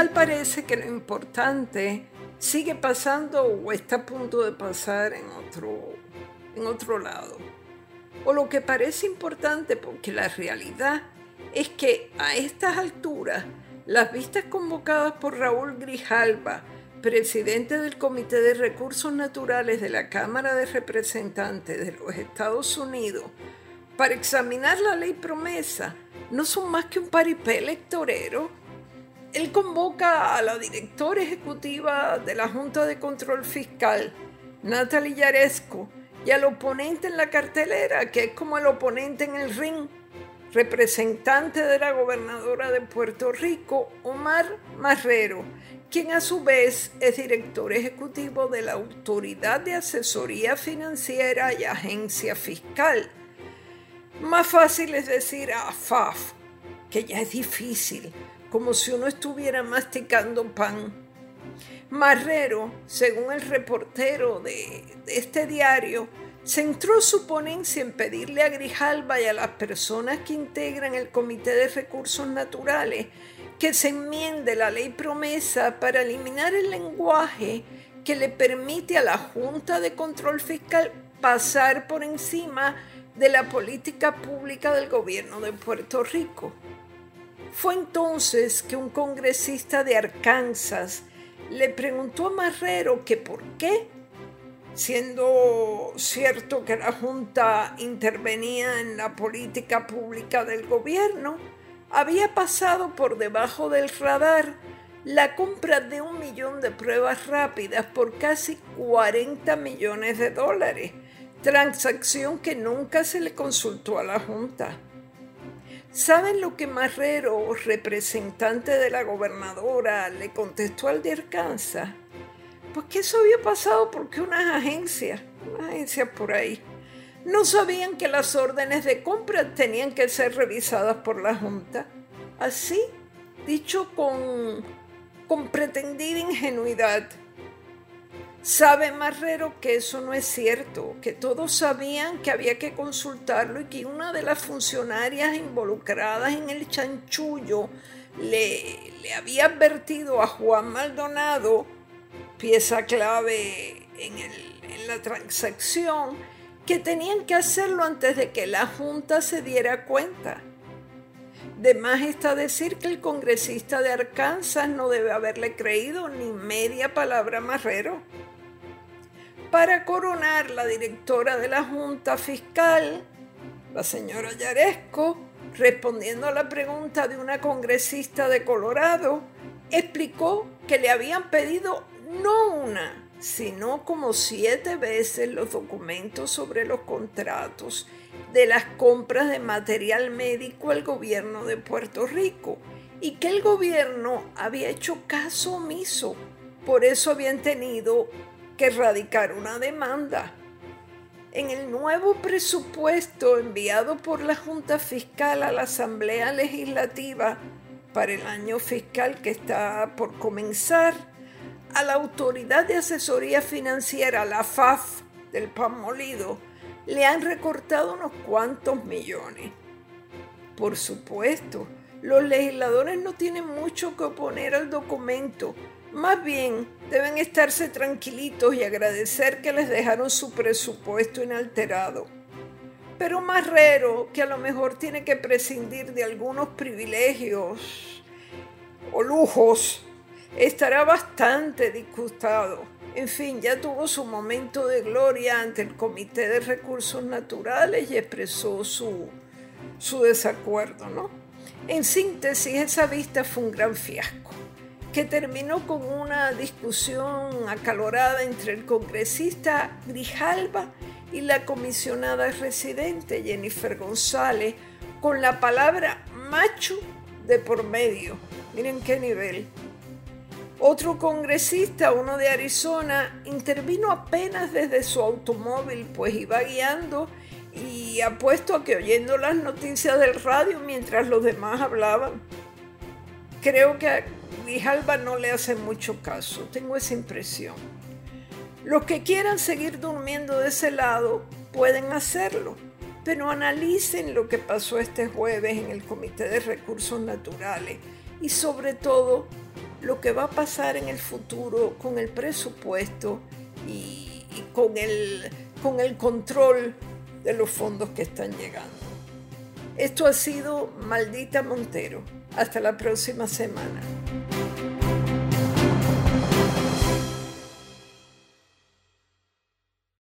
tal parece que lo importante sigue pasando o está a punto de pasar en otro, en otro lado. O lo que parece importante porque la realidad es que a estas alturas las vistas convocadas por Raúl Grijalba, presidente del Comité de Recursos Naturales de la Cámara de Representantes de los Estados Unidos, para examinar la ley promesa, no son más que un paripé electorero. Él convoca a la directora ejecutiva de la Junta de Control Fiscal, Natalie Yaresco, y al oponente en la cartelera, que es como el oponente en el ring, representante de la gobernadora de Puerto Rico, Omar Marrero, quien a su vez es director ejecutivo de la Autoridad de Asesoría Financiera y Agencia Fiscal. Más fácil es decir AFAF, que ya es difícil, como si uno estuviera masticando pan. Marrero, según el reportero de, este diario, centró su ponencia en pedirle a Grijalba y a las personas que integran el Comité de Recursos Naturales que se enmiende la ley promesa para eliminar el lenguaje que le permite a la Junta de Control Fiscal pasar por encima de la política pública del gobierno de Puerto Rico. Fue entonces que un congresista de Arkansas le preguntó a Marrero que por qué, siendo cierto que la Junta intervenía en la política pública del gobierno, había pasado por debajo del radar la compra de un millón de pruebas rápidas por casi 40 millones de dólares, transacción que nunca se le consultó a la Junta. ¿Saben lo que Marrero, representante de la gobernadora, le contestó al de Arkansas? Pues que eso había pasado porque unas agencias, unas agencias por ahí, no sabían que las órdenes de compra tenían que ser revisadas por la Junta. Así, dicho con, con pretendida ingenuidad. Sabe Marrero que eso no es cierto, que todos sabían que había que consultarlo y que una de las funcionarias involucradas en el chanchullo le, había advertido a Juan Maldonado, pieza clave en, en la transacción, que tenían que hacerlo antes de que la Junta se diera cuenta. De más está decir que el congresista de Arkansas no debe haberle creído ni media palabra a Marrero. Para coronar, la directora de la Junta Fiscal, la señora Yaresco, respondiendo a la pregunta de una congresista de Colorado, explicó que le habían pedido no una, sino como siete veces los documentos sobre los contratos de las compras de material médico al gobierno de Puerto Rico y que el gobierno había hecho caso omiso. Por eso habían tenido que erradicar una demanda. En el nuevo presupuesto enviado por la Junta Fiscal a la Asamblea Legislativa para el año fiscal que está por comenzar, a la Autoridad de Asesoría Financiera, la FAF del pan molido, le han recortado unos cuantos millones. Por supuesto, los legisladores no tienen mucho que oponer al documento, más bien deben estarse tranquilitos y agradecer que les dejaron su presupuesto inalterado. Pero Marrero, que a lo mejor tiene que prescindir de algunos privilegios o lujos, estará bastante disgustado. En fin, ya tuvo su momento de gloria ante el Comité de Recursos Naturales y expresó su, su desacuerdo, ¿no? En síntesis, esa vista fue un gran fiasco, que terminó con una discusión acalorada entre el congresista Grijalba y la comisionada residente Jennifer González, con la palabra macho de por medio. Miren qué nivel. Otro congresista, uno de Arizona, intervino apenas desde su automóvil, pues iba guiando y apuesto a que oyendo las noticias del radio mientras los demás hablaban. Creo que Grijalba no le hace mucho caso, tengo esa impresión. Los que quieran seguir durmiendo de ese lado pueden hacerlo, pero analicen lo que pasó este jueves en el Comité de Recursos Naturales y sobre todo lo que va a pasar en el futuro con el presupuesto y, con, el, con el control de los fondos que están llegando. Esto ha sido Maldita Montero. Hasta la próxima semana.